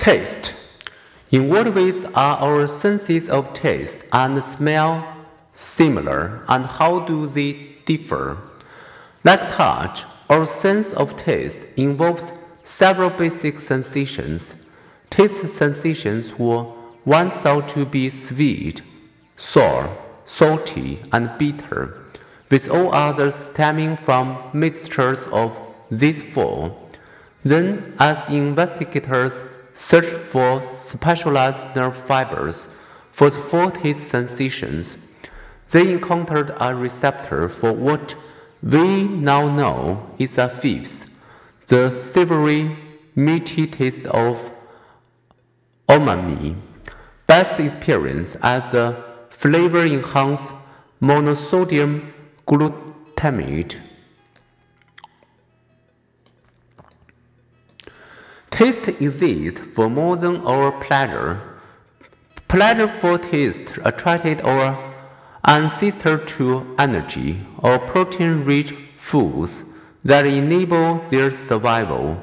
Taste. In what ways are our senses of taste and smell similar, and how do they differ? Like touch, our sense of taste involves several basic sensations. Taste sensations were once thought to be sweet, sour, salty, and bitter, with all others stemming from mixtures of these four. Then, as investigators searched for specialized nerve fibers for the four taste sensations, they encountered a receptor for what we now know is a fifth, the savory, meaty taste of umami, best experience as a flavor-enhanced monosodium glutamate. Taste exists for more than our pleasure. Pleasure for taste attracted our ancestors to energy or protein-rich foods that enable their survival.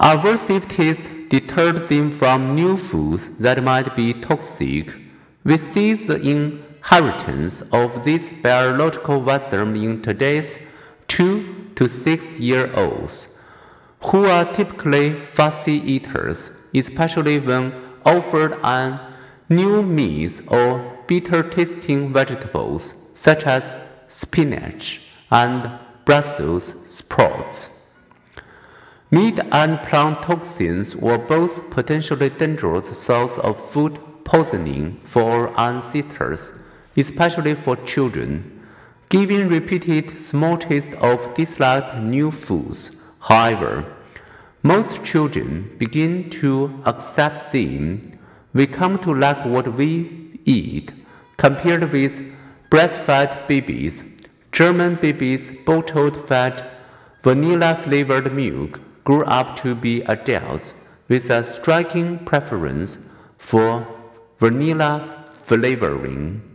Aversive taste deterred them from new foods that might be toxic. We see the inheritance of this biological wisdom in today's 2 to 6 year olds who are typically fussy eaters, especially when offered a new meat or bitter tasting vegetables such as spinach and Brussels sprouts. Meat and plant toxins were both potentially dangerous sources of food poisoning for ancestors, especially for children. Giving repeated small tastes of disliked new foods However, most children begin to accept them. We come to like what we eat. Compared with breastfed babies, German babies bottled fed vanilla flavored milk grew up to be adults with a striking preference for vanilla flavoring.